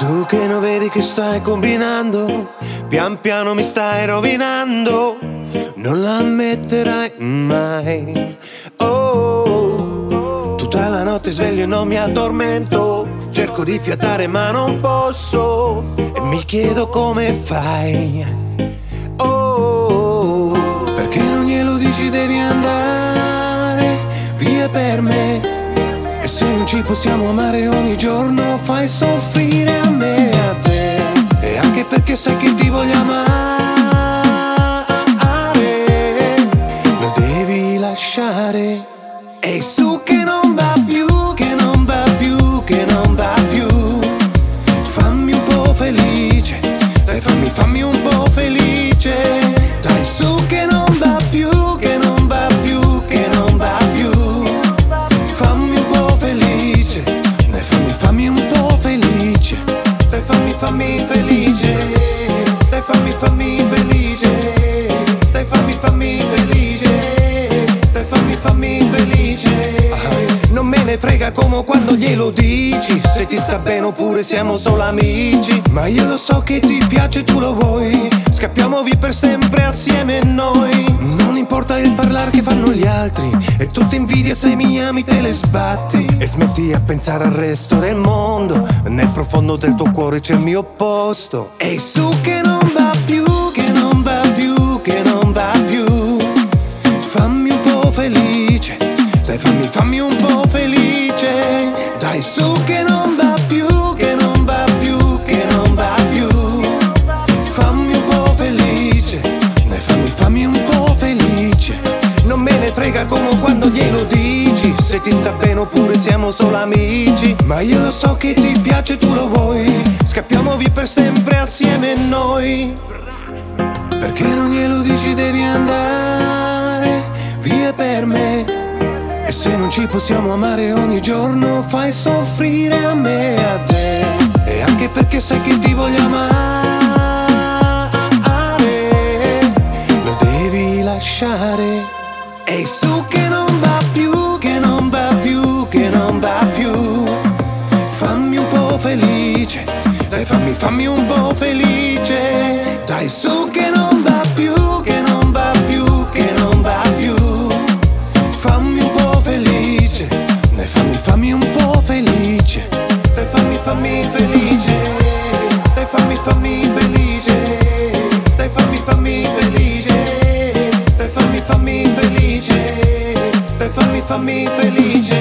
Tu che non vedi che stai combinando, pian piano mi stai rovinando, non l'ammetterai mai. Oh, tutta la notte sveglio e non mi addormento, cerco di fiatare ma non posso e mi chiedo come fai. Possiamo amare ogni giorno fai soffrire a me e a te. E anche perché sai che ti voglio amare felice, dai fammi, fammi felice, dai fammi, fammi felice, dai fammi, fammi felice. Ah, Non me ne frega come quando glielo dici, se ti sta bene oppure siamo solo amici, ma io lo so che ti piace, tu lo vuoi, scappiamo via per sempre assieme noi, il parlare che fanno gli altri, e tutta invidia se mi ami te le sbatti, e smetti a pensare al resto del mondo, nel profondo del tuo cuore c'è il mio posto, e su che non va più, ti sta bene oppure siamo solo amici, ma io lo so che ti piace, tu lo vuoi, scappiamo via per sempre assieme noi. Perché non glielo dici devi andare via per me. E se non ci possiamo amare ogni giorno fai soffrire a me e a te. E anche perché sai che ti voglio amare Lo devi lasciare. E su che non va più, che non va più, che non va più. Fammi un po' felice, dai fammi, fammi un po' felice. Dai su che non va più, fa mi felice